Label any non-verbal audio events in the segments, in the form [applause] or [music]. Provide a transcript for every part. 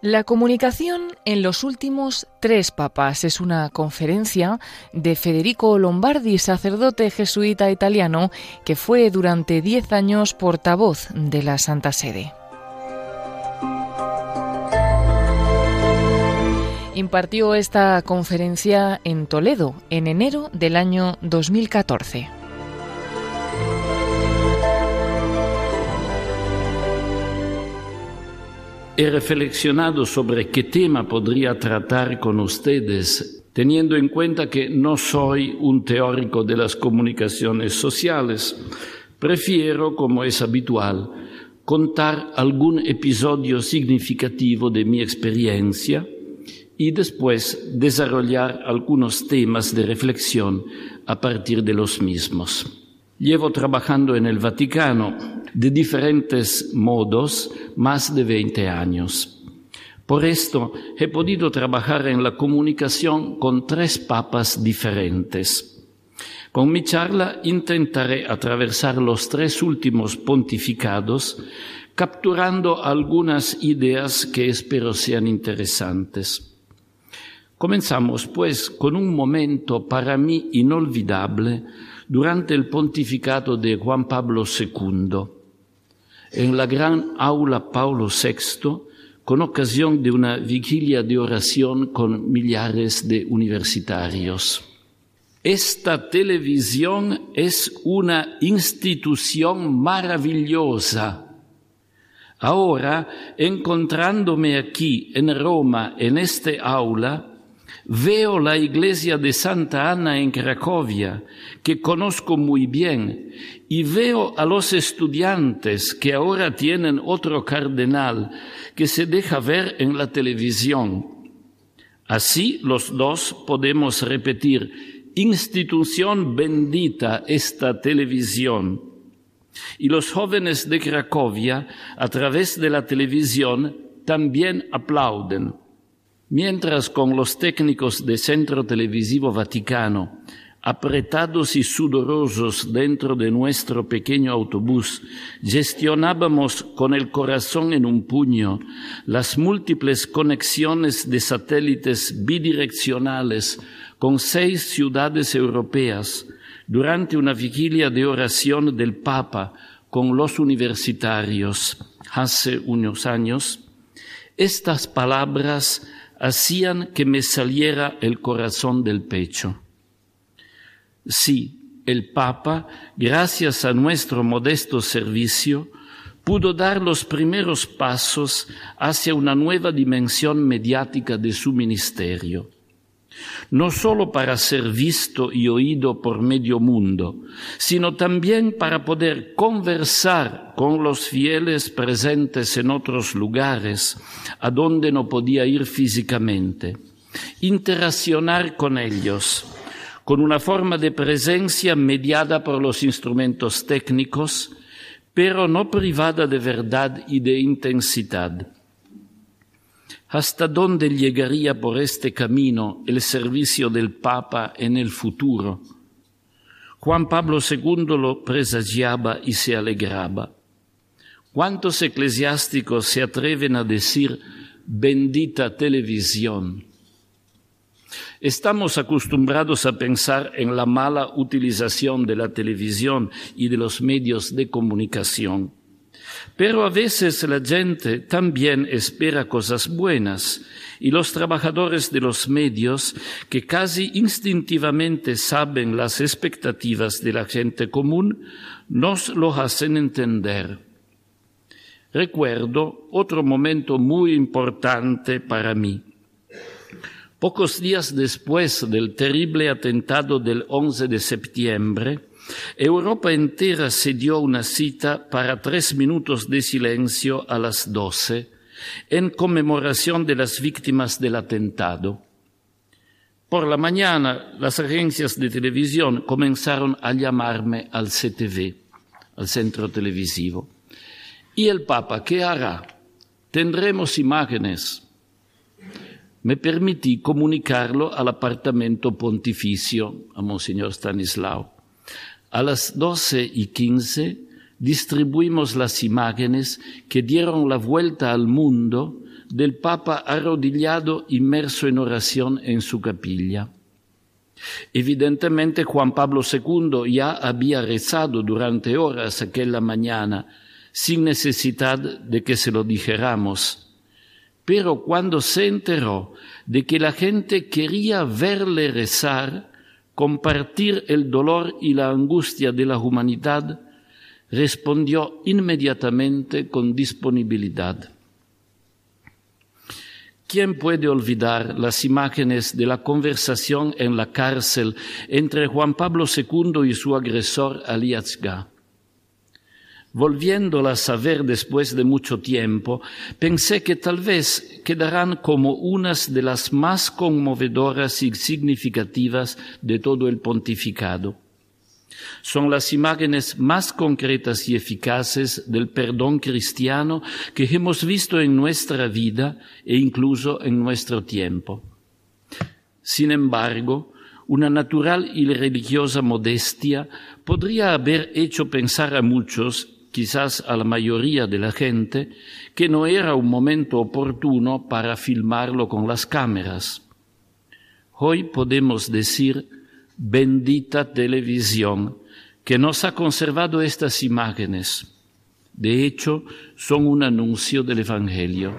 La comunicación en los últimos tres papas es una conferencia de Federico Lombardi, sacerdote jesuita italiano, que fue durante diez años portavoz de la Santa Sede. Impartió esta conferencia en Toledo en enero del año 2014. He reflexionado sobre qué tema podría tratar con ustedes, teniendo en cuenta que no soy un teórico de las comunicaciones sociales. Prefiero, como es habitual, contar algún episodio significativo de mi experiencia y después desarrollar algunos temas de reflexión a partir de los mismos. Llevo trabajando en el Vaticano de diferentes modos más de 20 años. Por esto he podido trabajar en la comunicación con tres papas diferentes. Con mi charla intentaré atravesar los tres últimos pontificados, capturando algunas ideas que espero sean interesantes. Comenzamos, pues, con un momento para mí inolvidable durante el pontificado de Juan Pablo II en la gran aula Paulo VI con ocasión de una vigilia de oración con millares de universitarios. Esta televisión es una institución maravillosa. Ahora, encontrándome aquí en Roma, en este aula, Veo la iglesia de Santa Ana en Cracovia, que conozco muy bien, y veo a los estudiantes que ahora tienen otro cardenal que se deja ver en la televisión. Así los dos podemos repetir, institución bendita esta televisión. Y los jóvenes de Cracovia, a través de la televisión, también aplauden. Mientras con los técnicos de Centro Televisivo Vaticano, apretados y sudorosos dentro de nuestro pequeño autobús, gestionábamos con el corazón en un puño las múltiples conexiones de satélites bidireccionales con seis ciudades europeas durante una vigilia de oración del Papa con los universitarios. Hace unos años, estas palabras hacían que me saliera el corazón del pecho. Sí, el Papa, gracias a nuestro modesto servicio, pudo dar los primeros pasos hacia una nueva dimensión mediática de su ministerio no solo para ser visto y oído por medio mundo, sino también para poder conversar con los fieles presentes en otros lugares a donde no podía ir físicamente, interaccionar con ellos, con una forma de presencia mediada por los instrumentos técnicos, pero no privada de verdad y de intensidad ¿Hasta dónde llegaría por este camino el servicio del Papa en el futuro? Juan Pablo II lo presagiaba y se alegraba. ¿Cuántos eclesiásticos se atreven a decir bendita televisión? Estamos acostumbrados a pensar en la mala utilización de la televisión y de los medios de comunicación. Pero a veces la gente también espera cosas buenas y los trabajadores de los medios, que casi instintivamente saben las expectativas de la gente común, nos lo hacen entender. Recuerdo otro momento muy importante para mí. Pocos días después del terrible atentado del 11 de septiembre, Europa entera se dio una cita para tres minutos de silencio a las doce en conmemoración de las víctimas del atentado. Por la mañana, las agencias de televisión comenzaron a llamarme al CTV, al centro televisivo. ¿Y el Papa qué hará? Tendremos imágenes. Me permití comunicarlo al apartamento pontificio, a Monseñor Stanislao. A las doce y quince distribuimos las imágenes que dieron la vuelta al mundo del Papa arrodillado inmerso en oración en su capilla. Evidentemente Juan Pablo II ya había rezado durante horas aquella mañana, sin necesidad de que se lo dijéramos. Pero cuando se enteró de que la gente quería verle rezar, compartir el dolor y la angustia de la humanidad, respondió inmediatamente con disponibilidad. ¿Quién puede olvidar las imágenes de la conversación en la cárcel entre Juan Pablo II y su agresor Aliatzga? Volviéndolas a ver después de mucho tiempo, pensé que tal vez quedarán como unas de las más conmovedoras y significativas de todo el pontificado son las imágenes más concretas y eficaces del perdón cristiano que hemos visto en nuestra vida e incluso en nuestro tiempo. Sin embargo, una natural y religiosa modestia podría haber hecho pensar a muchos, quizás a la mayoría de la gente, que no era un momento oportuno para filmarlo con las cámaras. Hoy podemos decir, bendita televisión, que nos ha conservado estas imágenes. De hecho, son un anuncio del Evangelio.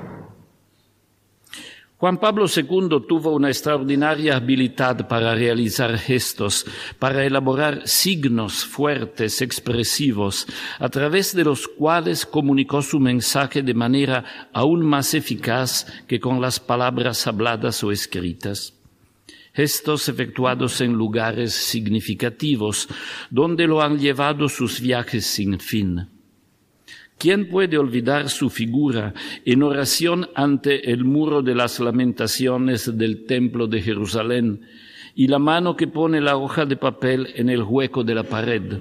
Juan Pablo II tuvo una extraordinaria habilidad para realizar gestos, para elaborar signos fuertes, expresivos, a través de los cuales comunicó su mensaje de manera aún más eficaz que con las palabras habladas o escritas gestos efectuados en lugares significativos, donde lo han llevado sus viajes sin fin. ¿Quién puede olvidar su figura en oración ante el muro de las lamentaciones del templo de Jerusalén y la mano que pone la hoja de papel en el hueco de la pared?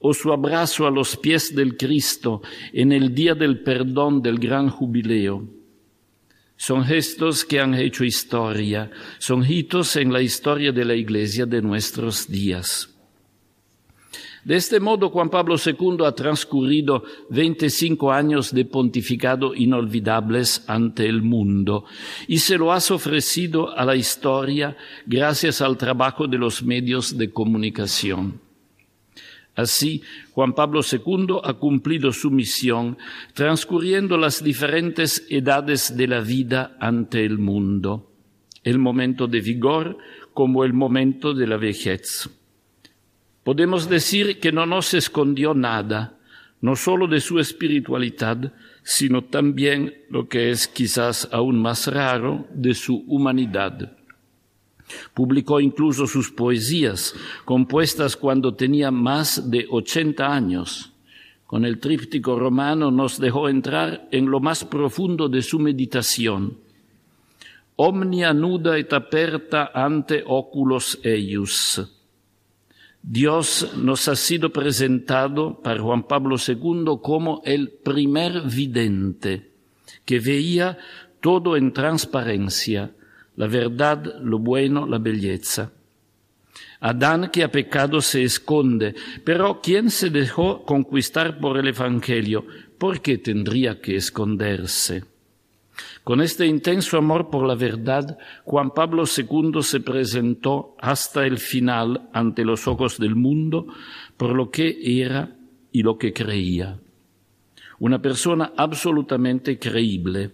¿O su abrazo a los pies del Cristo en el día del perdón del gran jubileo? Son gestos que han hecho historia, son hitos en la historia de la Iglesia de nuestros días. De este modo, Juan Pablo II ha transcurrido 25 años de pontificado inolvidables ante el mundo y se lo has ofrecido a la historia gracias al trabajo de los medios de comunicación. Así, Juan Pablo II ha cumplido su misión transcurriendo las diferentes edades de la vida ante el mundo, el momento de vigor como el momento de la vejez. Podemos decir que no nos escondió nada, no solo de su espiritualidad, sino también, lo que es quizás aún más raro, de su humanidad. Publicó incluso sus poesías, compuestas cuando tenía más de 80 años. Con el tríptico romano nos dejó entrar en lo más profundo de su meditación. Omnia nuda et aperta ante oculos eius. Dios nos ha sido presentado para Juan Pablo II como el primer vidente, que veía todo en transparencia, la verdad, lo bueno, la belleza. Adán que ha pecado se esconde, pero quien se dejó conquistar por el Evangelio, ¿por qué tendría que esconderse? Con este intenso amor por la verdad, Juan Pablo II se presentó hasta el final ante los ojos del mundo por lo que era y lo que creía. Una persona absolutamente creíble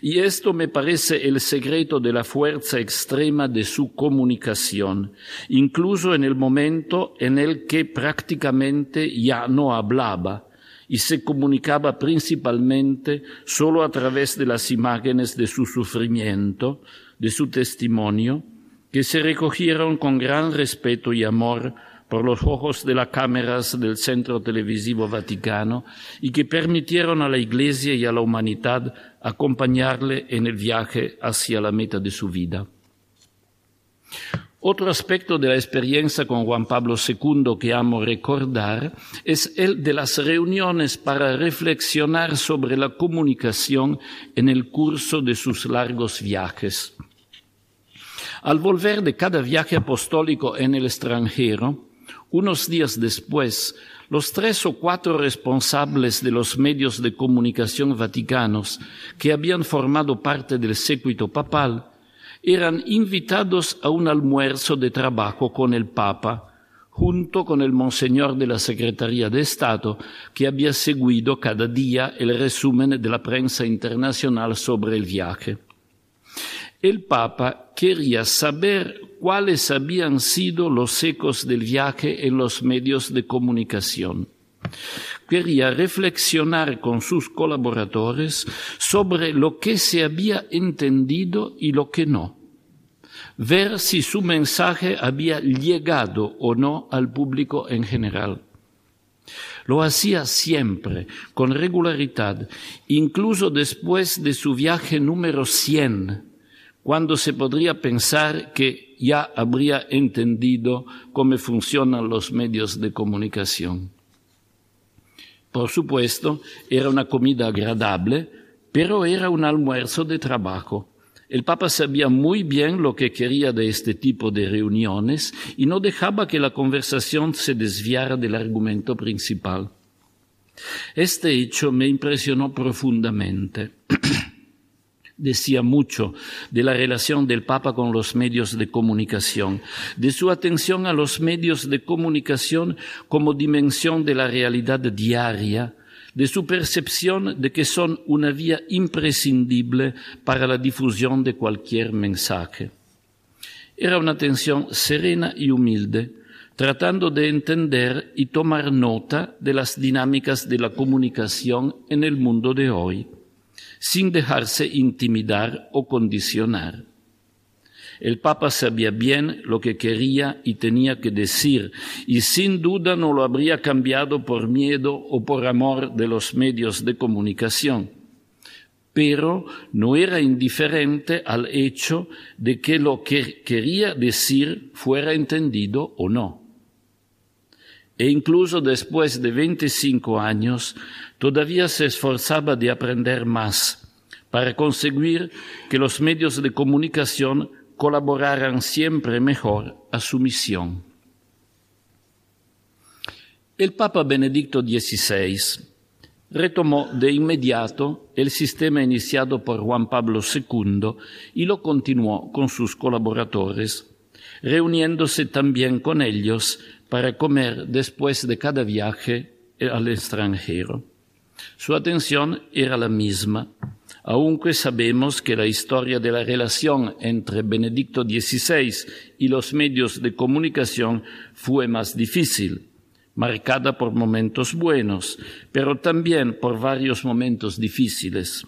y esto me parece el secreto de la fuerza extrema de su comunicación, incluso en el momento en el que prácticamente ya no hablaba y se comunicaba principalmente solo a través de las imágenes de su sufrimiento, de su testimonio, que se recogieron con gran respeto y amor por los ojos de las cámaras del Centro Televisivo Vaticano y que permitieron a la Iglesia y a la humanidad acompañarle en el viaje hacia la meta de su vida. Otro aspecto de la experiencia con Juan Pablo II que amo recordar es el de las reuniones para reflexionar sobre la comunicación en el curso de sus largos viajes. Al volver de cada viaje apostólico en el extranjero, Unos días después, los tres o cuatro responsables de los medios de comunicación vaticanos que habían formado parte del séquito papal eran invitados a un almuerzo de trabajo con el Papa, junto con el Monseñor de la Secretaría de Estado, que había seguido cada día el resumen de la prensa internacional sobre el viaje. El Papa quería saber cuáles habían sido los ecos del viaje en los medios de comunicación. Quería reflexionar con sus colaboradores sobre lo que se había entendido y lo que no. Ver si su mensaje había llegado o no al público en general. Lo hacía siempre, con regularidad, incluso después de su viaje número 100, cuando se podría pensar que ya habría entendido cómo funcionan los medios de comunicación. Por supuesto, era una comida agradable, pero era un almuerzo de trabajo. El Papa sabía muy bien lo que quería de este tipo de reuniones y no dejaba que la conversación se desviara del argumento principal. Este hecho me impresionó profundamente. [clears throat] decía mucho de la relación del Papa con los medios de comunicación, de su atención a los medios de comunicación como dimensión de la realidad diaria, de su percepción de que son una vía imprescindible para la difusión de cualquier mensaje. Era una atención serena y humilde, tratando de entender y tomar nota de las dinámicas de la comunicación en el mundo de hoy sin dejarse intimidar o condicionar. El Papa sabía bien lo que quería y tenía que decir, y sin duda no lo habría cambiado por miedo o por amor de los medios de comunicación. Pero no era indiferente al hecho de que lo que quería decir fuera entendido o no. E incluso después de 25 años, todavía se esforzaba de aprender más para conseguir que los medios de comunicación colaboraran siempre mejor a su misión. El Papa Benedicto XVI retomó de inmediato el sistema iniciado por Juan Pablo II y lo continuó con sus colaboradores, reuniéndose también con ellos para comer después de cada viaje al extranjero. Su atención era la misma, aunque sabemos que la historia de la relación entre Benedicto XVI y los medios de comunicación fue más difícil, marcada por momentos buenos, pero también por varios momentos difíciles.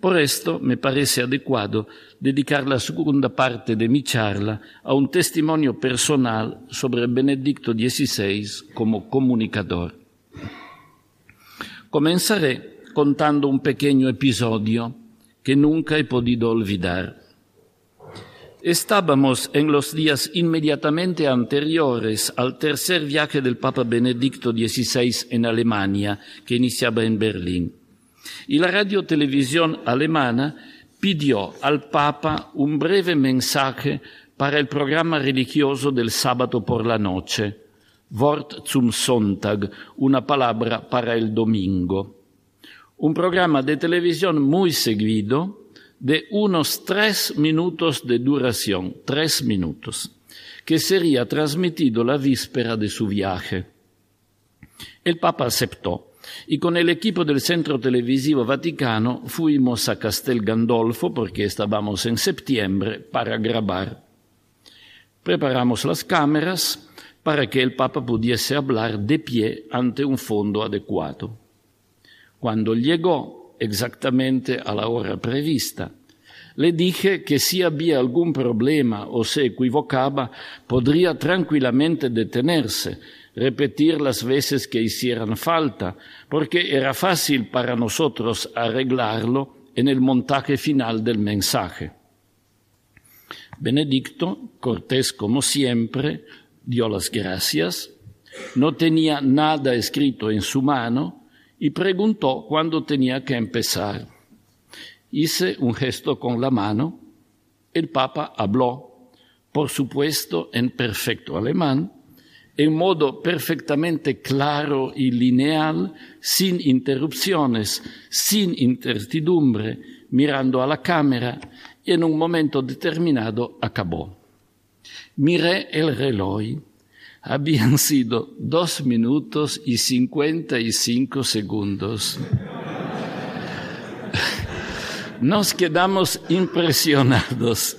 Por esto me parece adecuado dedicar la segunda parte de mi charla a un testimonio personal sobre Benedicto XVI como comunicador. Comenzaré contando un pequeño episodio que nunca he podido olvidar. Estábamos en los días inmediatamente anteriores al tercer viaje del Papa Benedicto XVI en Alemania, que iniciaba en Berlín. Y la radiotelevisión alemana pidió al Papa un breve mensaje para el programa religioso del sábado por la noche Wort zum Sonntag, una palabra para el domingo. Un programa de televisión muy seguido de unos tres minutos de duración, tres minutos, que sería transmitido la víspera de su viaje. El Papa aceptó y con el equipo del Centro Televisivo Vaticano fuimos a Castel Gandolfo porque estábamos en septiembre para grabar. Preparamos las cámaras, para que el Papa pudiese hablar de pie ante un fondo adecuado. Cuando llegó exactamente a la hora prevista, le dije que si había algún problema o se equivocaba, podría tranquilamente detenerse, repetir las veces que hicieran falta, porque era fácil para nosotros arreglarlo en el montaje final del mensaje. Benedicto, cortés como siempre, dio las gracias, no tenía nada escrito en su mano y preguntó cuándo tenía que empezar. Hice un gesto con la mano, el Papa habló, por supuesto en perfecto alemán, en modo perfectamente claro y lineal, sin interrupciones, sin incertidumbre, mirando a la cámara y en un momento determinado acabó. Miré el reloj. Habían [laughs] sido dos minutos y cincuenta y cinco segundos. [laughs] Nos quedamos impresionados.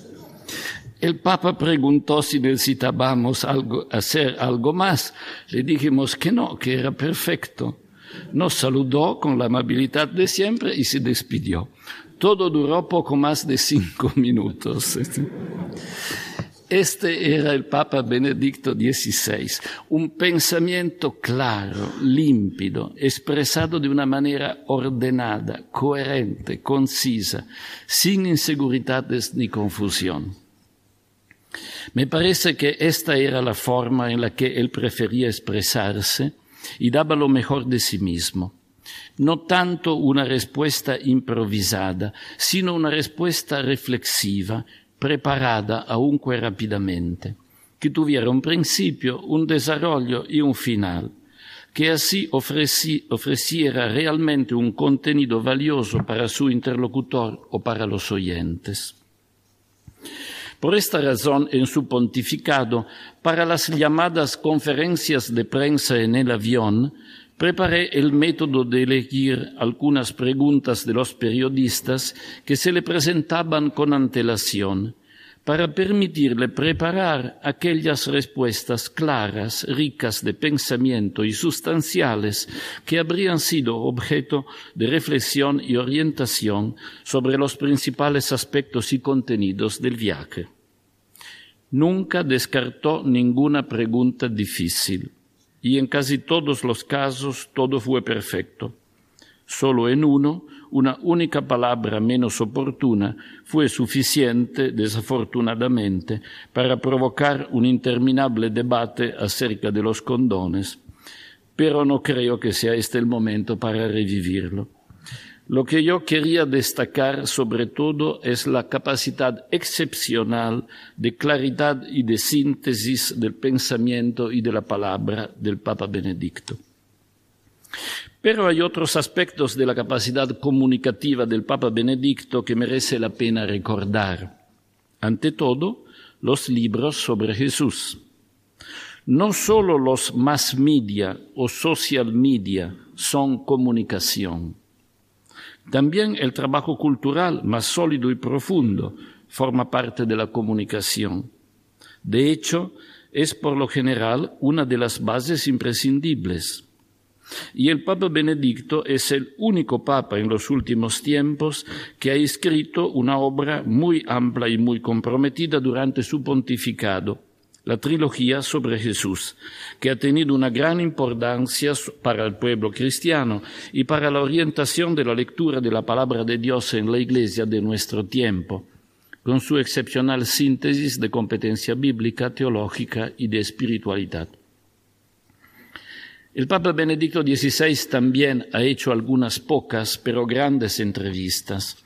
El Papa preguntó si necesitábamos hacer algo más. Le dijimos que no, que era perfecto. Nos saludó con la amabilidad de siempre y se despidió. Todo duró poco más de cinco [laughs] minutos. Este era el Papa Benedicto XVI, un pensamiento claro, límpido, expresado de una manera ordenada, coherente, concisa, sin inseguridades ni confusión. Me parece que esta era la forma en la que él prefería expresarse y daba lo mejor de sí mismo. No tanto una respuesta improvisada, sino una respuesta reflexiva, preparada aunque rápidamente, que tuviera un principio, un desarrollo y un final, que así ofreci, ofreciera realmente un contenido valioso para su interlocutor o para los oyentes. Por esta razón, en su pontificado, para las llamadas conferencias de prensa en el avión, preparé el método de elegir algunas preguntas de los periodistas que se le presentaban con antelación, para permitirle preparar aquellas respuestas claras, ricas de pensamiento y sustanciales que habrían sido objeto de reflexión y orientación sobre los principales aspectos y contenidos del viaje. Nunca descartó ninguna pregunta difícil y en casi todos los casos todo fue perfecto. Solo en uno, una única palabra menos oportuna fue suficiente, desafortunadamente, para provocar un interminable debate acerca de los condones, pero no creo que sea este el momento para revivirlo. Lo que yo quería destacar sobre todo es la capacidad excepcional de claridad y de síntesis del pensamiento y de la palabra del Papa Benedicto. Pero hay otros aspectos de la capacidad comunicativa del Papa Benedicto que merece la pena recordar. Ante todo, los libros sobre Jesús. No solo los mass media o social media son comunicación también el trabajo cultural más sólido y profundo forma parte de la comunicación. De hecho, es por lo general una de las bases imprescindibles. Y el Papa Benedicto es el único Papa en los últimos tiempos que ha escrito una obra muy amplia y muy comprometida durante su pontificado, la trilogía sobre Jesús, que ha tenido una gran importancia para el pueblo cristiano y para la orientación de la lectura de la palabra de Dios en la iglesia de nuestro tiempo, con su excepcional síntesis de competencia bíblica, teológica y de espiritualidad. El Papa Benedicto XVI también ha hecho algunas pocas pero grandes entrevistas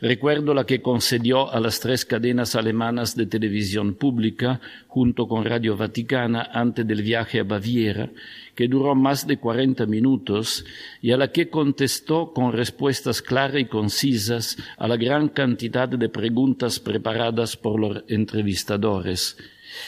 Recuerdo la que concedió a las tres cadenas alemanas de televisión pública junto con Radio Vaticana antes del viaje a Baviera, que duró más de cuarenta minutos y a la que contestó con respuestas claras y concisas a la gran cantidad de preguntas preparadas por los entrevistadores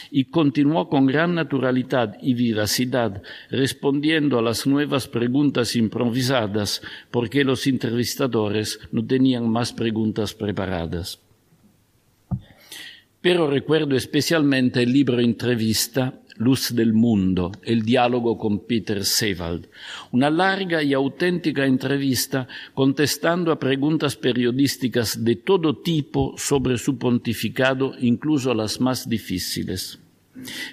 y continuó con gran naturalidad y vivacidad respondiendo a las nuevas preguntas improvisadas porque los entrevistadores no tenían más preguntas preparadas. Pero recuerdo especialmente el libro Entrevista Luz del Mundo, el diálogo con Peter Sewald, una larga y auténtica entrevista contestando a preguntas periodísticas de todo tipo sobre su pontificado, incluso las más difíciles.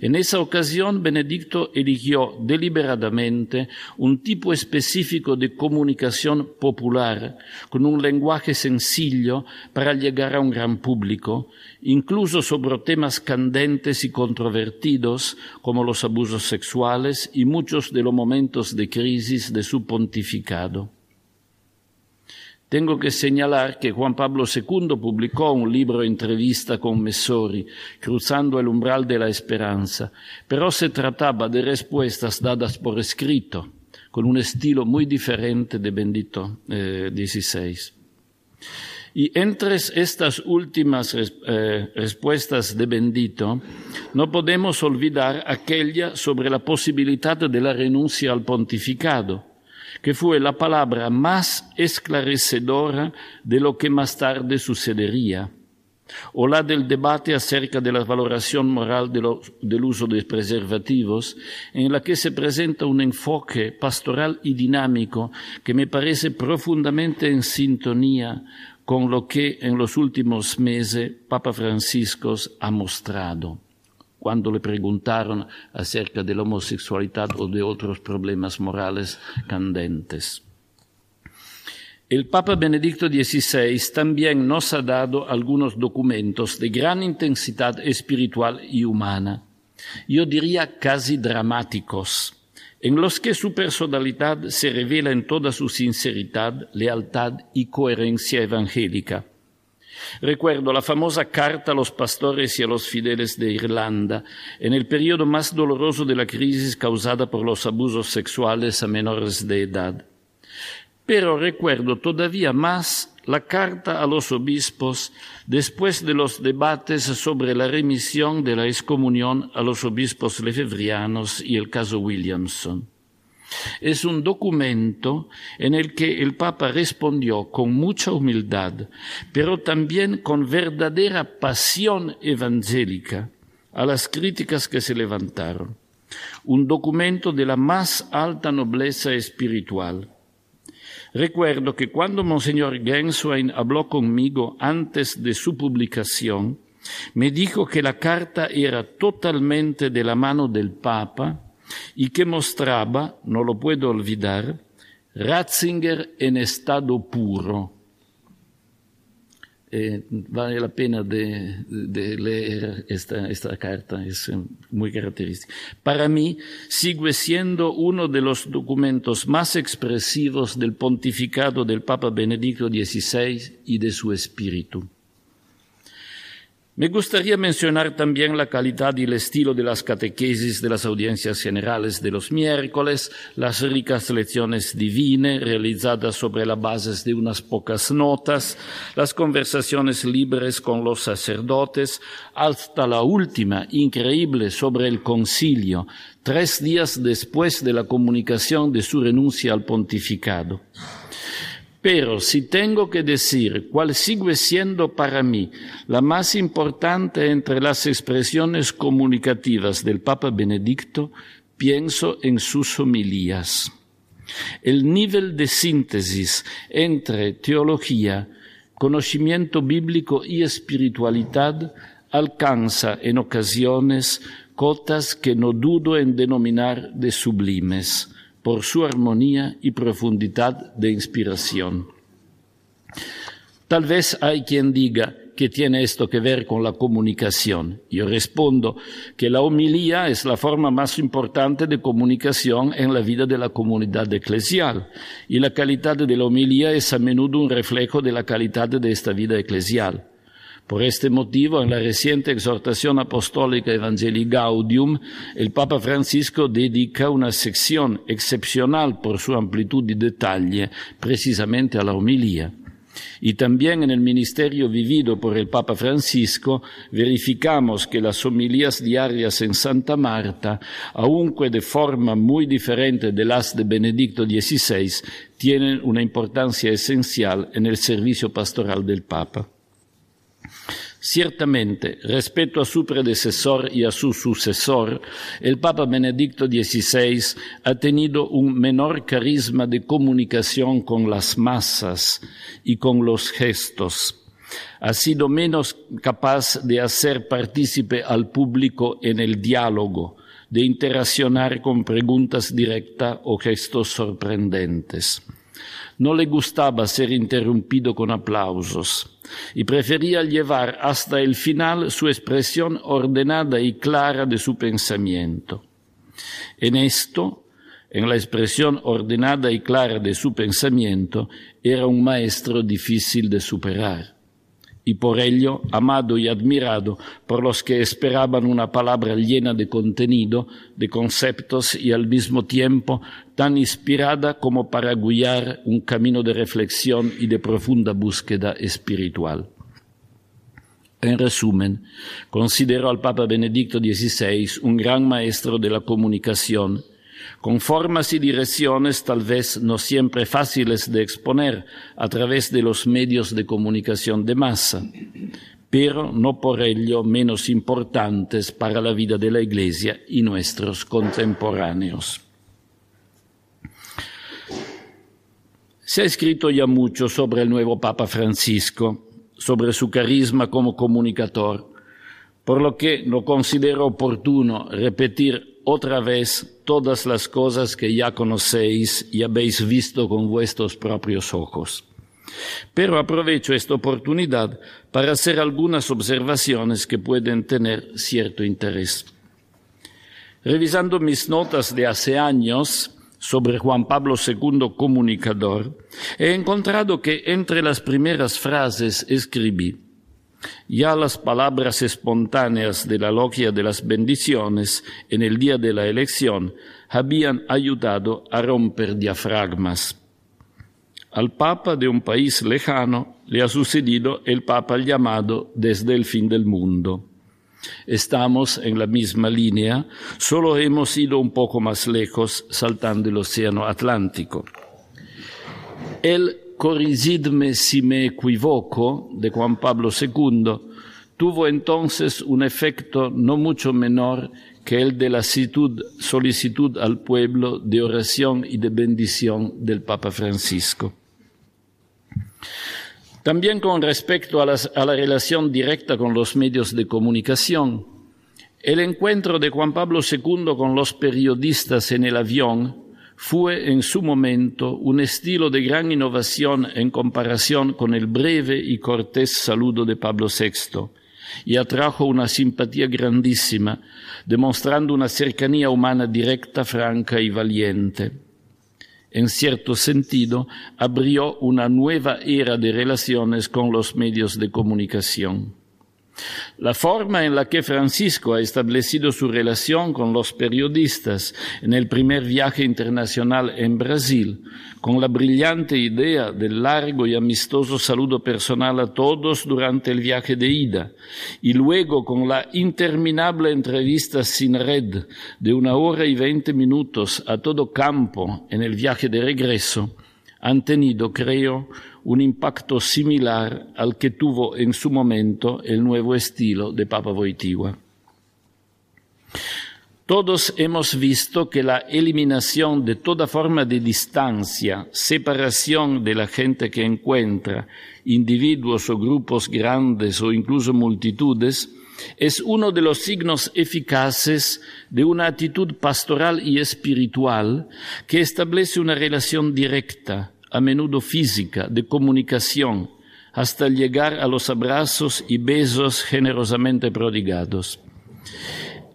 En esa ocasión, Benedicto eligió deliberadamente un tipo específico de comunicación popular, con un lenguaje sencillo para llegar a un gran público, incluso sobre temas candentes y controvertidos como los abusos sexuales y muchos de los momentos de crisis de su pontificado. Tengo que señalar que Juan Pablo II publicó un libro entrevista con Messori, Cruzando el umbral de la esperanza, pero se trataba de respuestas dadas por escrito, con un estilo muy diferente de Bendito XVI. Eh, y entre estas últimas eh, respuestas de Bendito, no podemos olvidar aquella sobre la posibilidad de la renuncia al pontificado, que fue la palabra más esclarecedora de lo que más tarde sucedería, o la del debate acerca de la valoración moral del uso de preservativos, en la que se presenta un enfoque pastoral y dinámico que me parece profundamente en sintonía con lo que en los últimos meses Papa Francisco ha mostrado cuando le preguntaron acerca de la homosexualidad o de otros problemas morales candentes. El Papa Benedicto XVI también nos ha dado algunos documentos de gran intensidad espiritual y humana, yo diría casi dramáticos, en los que su personalidad se revela en toda su sinceridad, lealtad y coherencia evangélica Recuerdo la famosa carta a los pastores y a los fieles de Irlanda en el periodo más doloroso de la crisis causada por los abusos sexuales a menores de edad. Pero recuerdo todavía más la carta a los obispos después de los debates sobre la remisión de la excomunión a los obispos lefevrianos y el caso Williamson. Es un documento en el que el Papa respondió con mucha humildad, pero también con verdadera pasión evangélica a las críticas que se levantaron. Un documento de la más alta nobleza espiritual. Recuerdo que cuando Monseñor Genswein habló conmigo antes de su publicación, me dijo que la carta era totalmente de la mano del Papa y que mostraba, no lo puedo olvidar, Ratzinger en estado puro. Eh, vale la pena de, leer esta, esta, carta, es eh, muy característica. Para mí sigue siendo uno de los documentos más expresivos del pontificado del Papa Benedicto XVI y de su espíritu. Me gustaría mencionar también la calidad y el estilo de las catequesis de las audiencias generales de los miércoles, las ricas lecciones divinas realizadas sobre la base de unas pocas notas, las conversaciones libres con los sacerdotes, hasta la última, increíble, sobre el concilio, tres días después de la comunicación de su renuncia al pontificado. Pero si tengo que decir cuál sigue siendo para mí la más importante entre las expresiones comunicativas del Papa Benedicto, pienso en sus homilías. El nivel de síntesis entre teología, conocimiento bíblico y espiritualidad alcanza en ocasiones cotas que no dudo en denominar de sublimes por su armonía y profundidad de inspiración. Tal vez hay quien diga que tiene esto que ver con la comunicación. Yo respondo que la homilía es la forma más importante de comunicación en la vida de la comunidad eclesial y la calidad de la homilía es a menudo un reflejo de la calidad de esta vida eclesial. Por este motivo, en la reciente exhortación apostólica Evangelii Gaudium, el Papa Francisco dedica una sección excepcional por su amplitud y detalle precisamente a la homilía. Y también en el ministerio vivido por el Papa Francisco verificamos que las homilías diarias en Santa Marta, aunque de forma muy diferente de las de Benedicto XVI, tienen una importancia esencial en el servicio pastoral del Papa. Ciertamente, respecto a su predecesor y a su sucesor, el Papa Benedicto XVI ha tenido un menor carisma de comunicación con las masas y con los gestos. Ha sido menos capaz de hacer partícipe al público en el diálogo, de interaccionar con preguntas directas o gestos sorprendentes. No le gustaba ser interrumpido con aplausos y prefería llevar hasta el final su expresión ordenada y clara de su pensamiento. En esto, en la expresión ordenada y clara de su pensamiento, era un maestro difícil de superar y por ello amado y admirado por los que esperaban una palabra llena de contenido, de conceptos y al mismo tiempo tan inspirada como para guiar un camino de reflexión y de profunda búsqueda espiritual. En resumen, considero al Papa Benedicto XVI un gran maestro de la comunicación, con formas y direcciones tal vez no siempre fáciles de exponer a través de los medios de comunicación de masa, pero no por ello menos importantes para la vida de la Iglesia y nuestros contemporáneos. Se ha escrito ya mucho sobre el nuevo Papa Francisco, sobre su carisma como comunicador, por lo que no considero oportuno repetir otra vez todas las cosas que ya conocéis y habéis visto con vuestros propios ojos. Pero aprovecho esta oportunidad para hacer algunas observaciones que pueden tener cierto interés. Revisando mis notas de hace años sobre Juan Pablo II comunicador, he encontrado que entre las primeras frases escribí ya las palabras espontáneas de la logia de las bendiciones en el día de la elección habían ayudado a romper diafragmas. Al Papa de un país lejano le ha sucedido el Papa llamado desde el fin del mundo. Estamos en la misma línea, solo hemos ido un poco más lejos saltando el Océano Atlántico. El corrigidme si me equivoco, de Juan Pablo II, tuvo entonces un efecto no mucho menor que el de la solicitud al pueblo de oración y de bendición del Papa Francisco. También con respecto a, la relación directa con los medios de comunicación, el encuentro de Juan Pablo II con los periodistas en el avión fue en su momento un estilo de gran innovación en comparación con el breve y cortés saludo de Pablo VI, y atrajo una simpatía grandísima, demostrando una cercanía humana directa, franca y valiente. En cierto sentido, abrió una nueva era de relaciones con los medios de comunicación. La forma en la que Francisco ha establecido su relación con los periodistas en el primer viaje internacional en Brasil, con la brillante idea del largo y amistoso saludo personal a todos durante el viaje de ida, y luego con la interminable entrevista sin red de una hora y veinte minutos a todo campo en el viaje de regreso, han tenido, creo, un impacto similar al que tuvo en su momento el nuevo estilo de Papa Wojtyła. Todos hemos visto que la eliminación de toda forma de distancia, separación de la gente que encuentra, individuos o grupos grandes o incluso multitudes, es uno de los signos eficaces de una actitud pastoral y espiritual que establece una relación directa, a menudo física, de comunicación, hasta llegar a los abrazos y besos generosamente prodigados.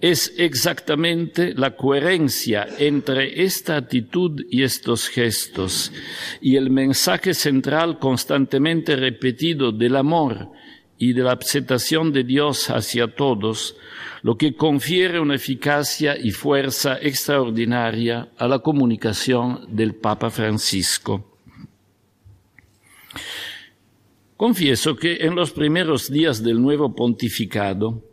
Es exactamente la coherencia entre esta actitud y estos gestos y el mensaje central constantemente repetido del amor y de la aceptación de Dios hacia todos, lo que confiere una eficacia y fuerza extraordinaria a la comunicación del Papa Francisco. Confieso que en los primeros días del nuevo pontificado,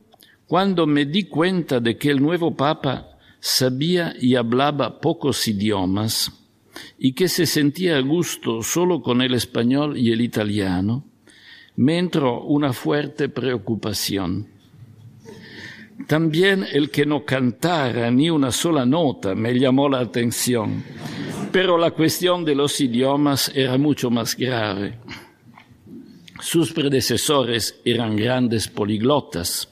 cuando me di cuenta de que el nuevo Papa sabía y hablaba pocos idiomas y que se sentía a gusto solo con el español y el italiano, me entró una fuerte preocupación. También el que no cantara ni una sola nota me llamó la atención, pero la cuestión de los idiomas era mucho más grave. Sus predecesores eran grandes poliglotas.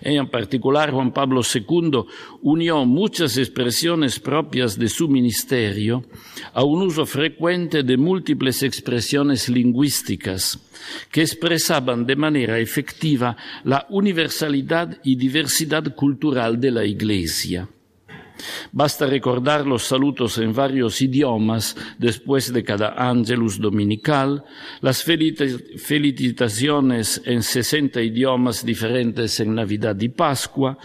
En particular, Juan Pablo II unió muchas expresiones propias de su ministerio a un uso frecuente de múltiples expresiones lingüísticas que expresaban de manera efectiva la universalidad y diversidad cultural de la Iglesia. Basta recordar los saludos en varios idiomas después de cada ángelus dominical, las felicitaciones en 60 idiomas diferentes en Navidad y Pascua,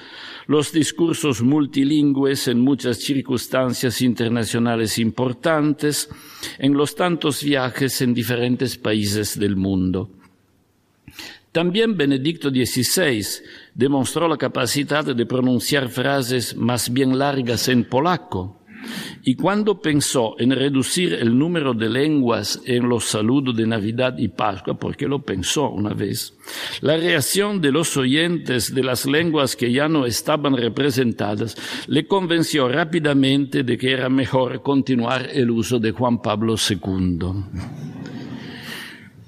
los discursos multilingües en muchas circunstancias internacionales importantes, en los tantos viajes en diferentes países del mundo. También Benedicto XVI demostró la capacidad de pronunciar frases más bien largas en polaco. Y cuando pensó en reducir el número de lenguas en los saludos de Navidad y Pascua, porque lo pensó una vez, la reacción de los oyentes de las lenguas que ya no estaban representadas le convenció rápidamente de que era mejor continuar el uso de Juan Pablo II.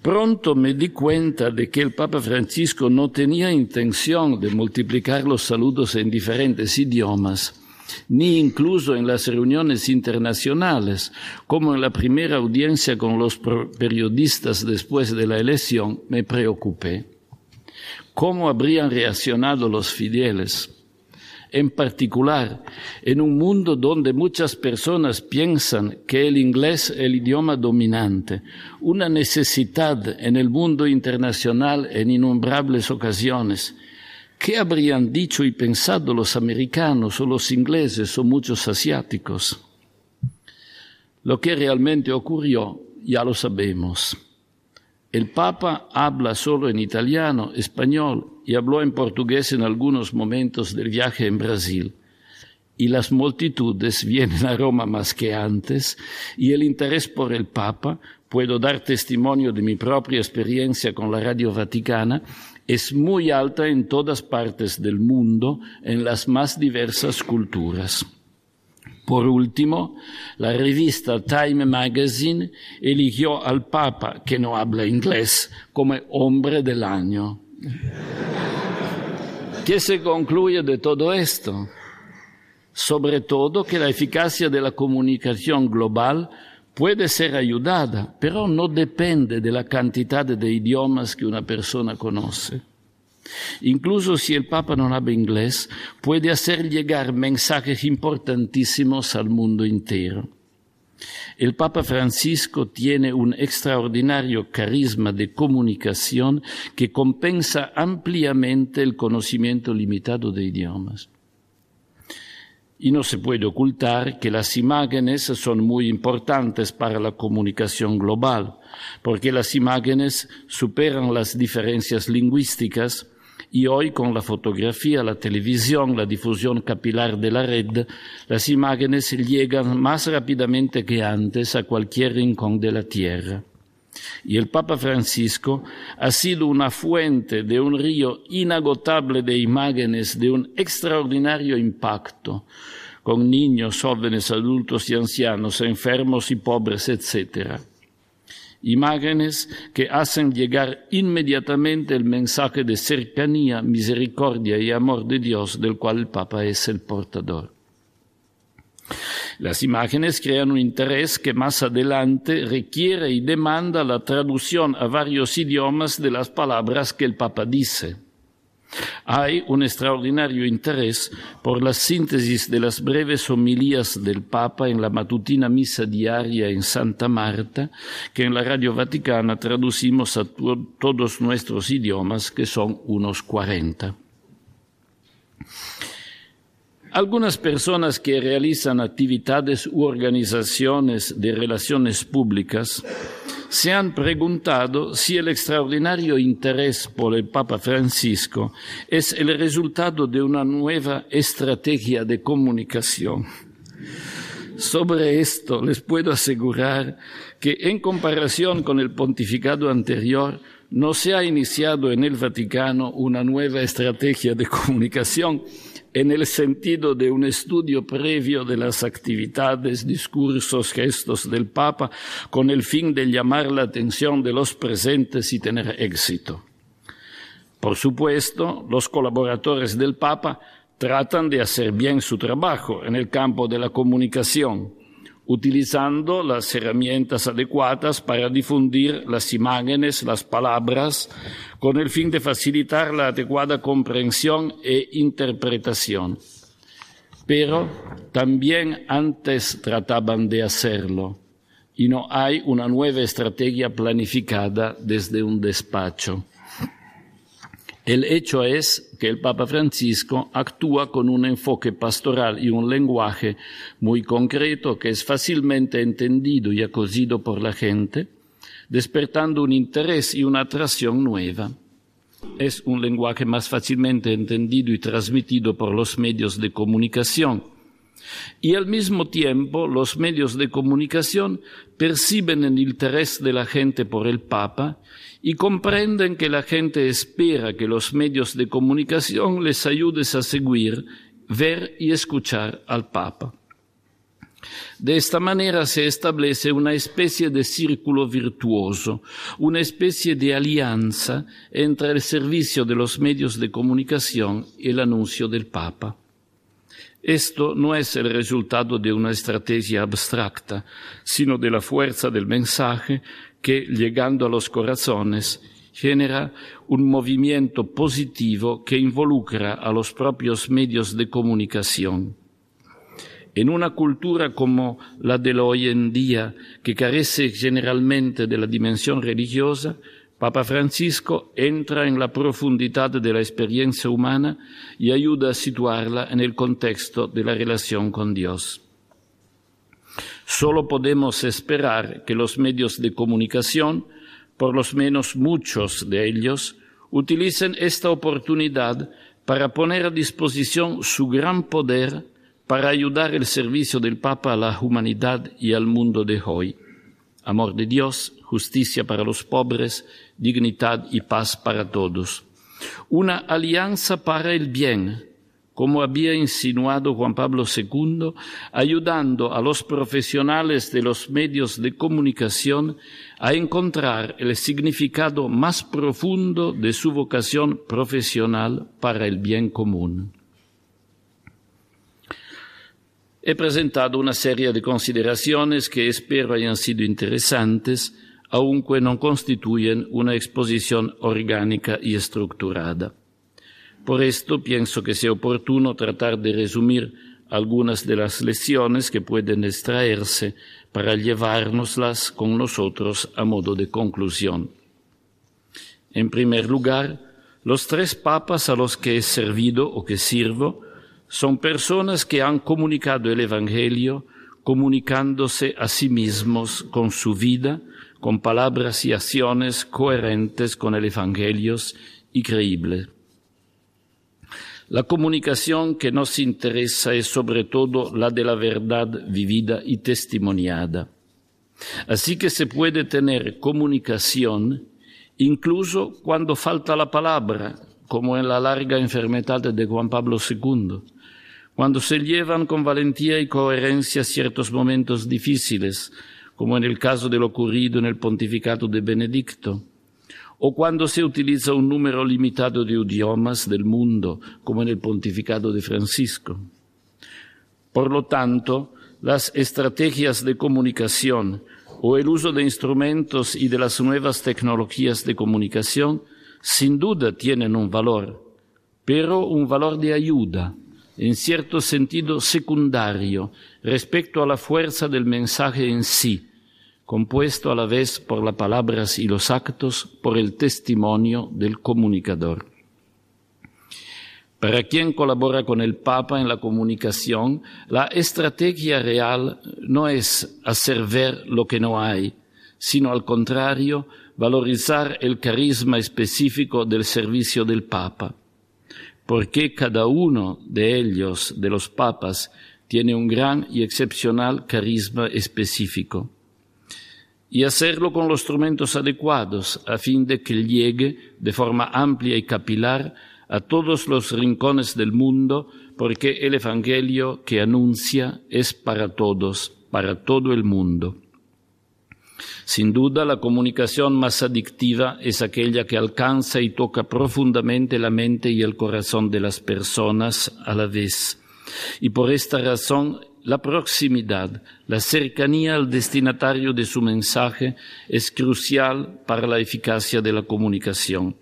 Pronto me di cuenta de que el Papa Francisco no tenía intención de multiplicar los saludos en diferentes idiomas, ni incluso en las reuniones internacionales, como en la primera audiencia con los periodistas después de la elección, me preocupé. ¿Cómo habrían reaccionado los fieles? En particular en un mundo donde muchas personas piensan que el inglés es el idioma dominante, una necesidad en el mundo internacional en innombrables ocasiones. ¿Qué habrían dicho y pensado los americanos o los ingleses o muchos asiáticos? Lo que realmente ocurrió ya lo sabemos. El Papa habla solo en italiano, español y habló en portugués en algunos momentos del viaje en Brasil. Y las multitudes vienen a Roma más que antes, y el interés por el Papa, puedo dar testimonio de mi propia experiencia con la Radio Vaticana, es muy alta en todas partes del mundo, en las más diversas culturas. Por último, la revista Time Magazine eligió al Papa, que no habla inglés, como hombre del año. ¿Qué se concluye de todo esto? Sobre todo la eficacia de la comunicación global puede ser ayudada, pero no depende de la cantidad idiomas que una persona conoce. Incluso si el Papa no habla inglés, puede hacer llegar mensajes importantísimos al mundo entero. El Papa Francisco tiene un extraordinario carisma de comunicación que compensa ampliamente el conocimiento limitado de idiomas. Y no se puede ocultar que las imágenes son muy importantes para la comunicación global, porque las imágenes superan las diferencias lingüísticas y hoy con la fotografía, la televisión, la difusión capilar de la red, las imágenes llegan más rápidamente que antes a cualquier rincón de la Tierra. Y el Papa Francisco ha sido una fuente de un río inagotable de imágenes de un extraordinario impacto, con niños, jóvenes, adultos y ancianos, enfermos y pobres, etc imágenes que hacen llegar inmediatamente el mensaje de cercanía, misericordia y amor de Dios del cual el Papa es el portador. Las imágenes crean un interés que más adelante requiere y demanda la traducción a varios idiomas de las palabras que el Papa dice. Hay un extraordinario interés por la síntesis de las breves homilías del Papa en la matutina misa diaria en Santa Marta, que en la Radio Vaticana traducimos a todos nuestros idiomas, que son unos cuarenta. Algunas personas que realizan actividades u organizaciones de relaciones públicas se han preguntado si el extraordinario interés por el Papa Francisco es el resultado de una nueva estrategia de comunicación. Sobre esto les puedo asegurar que en comparación con el pontificado anterior, no se ha iniciado en el Vaticano una nueva estrategia de comunicación, en el sentido de un estudio previo de las actividades, discursos, gestos del Papa, con el fin de llamar la atención de los presentes y tener éxito. Por supuesto, los colaboradores del Papa tratan de hacer bien su trabajo en el campo de la comunicación, utilizando las herramientas adecuadas para difundir las imágenes, las palabras, con el fin de facilitar la adecuada comprensión e interpretación. Pero también antes trataban de hacerlo y no hay una nueva estrategia planificada desde un despacho. El hecho es que el Papa Francisco actúa con un enfoque pastoral y un lenguaje muy concreto que es fácilmente entendido y acogido por la gente, despertando un interés y una atracción nueva. Es un lenguaje más fácilmente entendido y transmitido por los medios de comunicación. Y al mismo tiempo los medios de comunicación perciben el interés de la gente por el Papa y comprenden que la gente espera que los medios de comunicación les ayuden a seguir, ver y escuchar al Papa. De esta manera se establece una especie de círculo virtuoso, una especie de alianza entre el servicio de los medios de comunicación y el anuncio del Papa. Esto no es el resultado de una estrategia abstracta, sino de la fuerza del mensaje que, llegando a los corazones, genera un movimiento positivo que involucra a los propios medios de comunicación. En una cultura como la de hoy en día, que carece generalmente de la dimensión religiosa, Papa Francisco entra en la profundidad de la experiencia humana y ayuda a situarla en el contexto de la relación con Dios. Solo podemos esperar que los medios de comunicación, por lo menos muchos de ellos, utilicen esta oportunidad para poner a disposición su gran poder para ayudar el servicio del Papa a la humanidad y al mundo de hoy. Amor de Dios, justicia para los pobres, dignidad y paz para todos. Una alianza para el bien, como había insinuado Juan Pablo II, ayudando a los profesionales de los medios de comunicación a encontrar el significado más profundo de su vocación profesional para el bien común. He presentado una serie de consideraciones que espero hayan sido interesantes, aunque no constituyen una exposición orgánica y estructurada. Por esto pienso que sea oportuno tratar de resumir algunas de las lecciones que pueden extraerse para llevárnoslas con nosotros a modo de conclusión. En primer lugar, los tres papas a los que he servido o que sirvo son personas que han comunicado el Evangelio comunicándose a sí mismos con su vida, con palabras y acciones coherentes con el Evangelio y creíbles. La comunicación que nos interesa es sobre todo la de la verdad vivida y testimoniada. Así que se puede tener comunicación incluso cuando falta la palabra, como en la larga enfermedad de Juan Pablo II, cuando se llevan con valentía y coherencia ciertos momentos difíciles, como en el caso de lo ocurrido en el pontificado de Benedicto, o cuando se utiliza un número limitado de idiomas del mundo, como en el pontificado de Francisco. Por lo tanto, las estrategias de comunicación o el uso de instrumentos y de las nuevas tecnologías de comunicación sin duda tienen un valor, pero un valor de ayuda, en cierto sentido secundario, respecto a la fuerza del mensaje en sí, compuesto a la vez por las palabras y los actos, por el testimonio del comunicador. Para quien colabora con el Papa en la comunicación, la estrategia real no es hacer ver lo que no hay, sino al contrario, valorizar el carisma específico del servicio del Papa, porque cada uno de ellos, de los papas, tiene un gran y excepcional carisma específico y hacerlo con los instrumentos adecuados a fin de que llegue de forma amplia y capilar a todos los rincones del mundo, porque el Evangelio que anuncia es para todos, para todo el mundo. Sin duda, la comunicación más adictiva es aquella que alcanza y toca profundamente la mente y el corazón de las personas a la vez. Y por esta razón la proximidad, la cercanía al destinatario de su mensaje es crucial para la eficacia de la comunicación.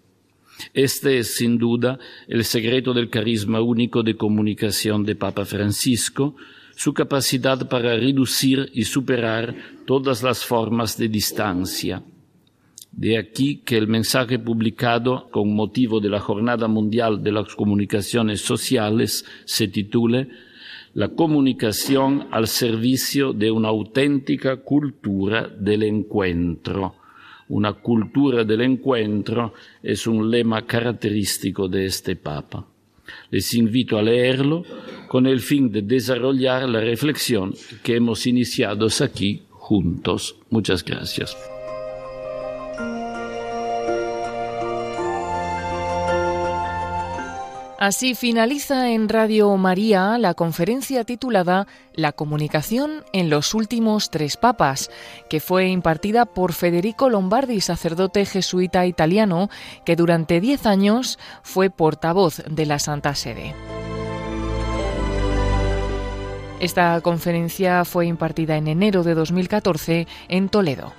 Este es sin duda el secreto del carisma único de comunicación de Papa Francisco, su capacidad para reducir y superar todas las formas de distancia. De aquí que el mensaje publicado con motivo de la Jornada Mundial de las Comunicaciones Sociales se titule La comunicación al servicio de una auténtica cultura del encuentro una cultura del encuentro es un lema característico de este Papa. Les invito a leerlo con el fin de desarrollar la reflexión que hemos iniciado aquí juntos. Muchas gracias. Así finaliza en Radio María la conferencia titulada La comunicación en los últimos tres papas, que fue impartida por Federico Lombardi, sacerdote jesuita italiano, que durante diez años fue portavoz de la Santa Sede. Esta conferencia fue impartida en enero de 2014 en Toledo.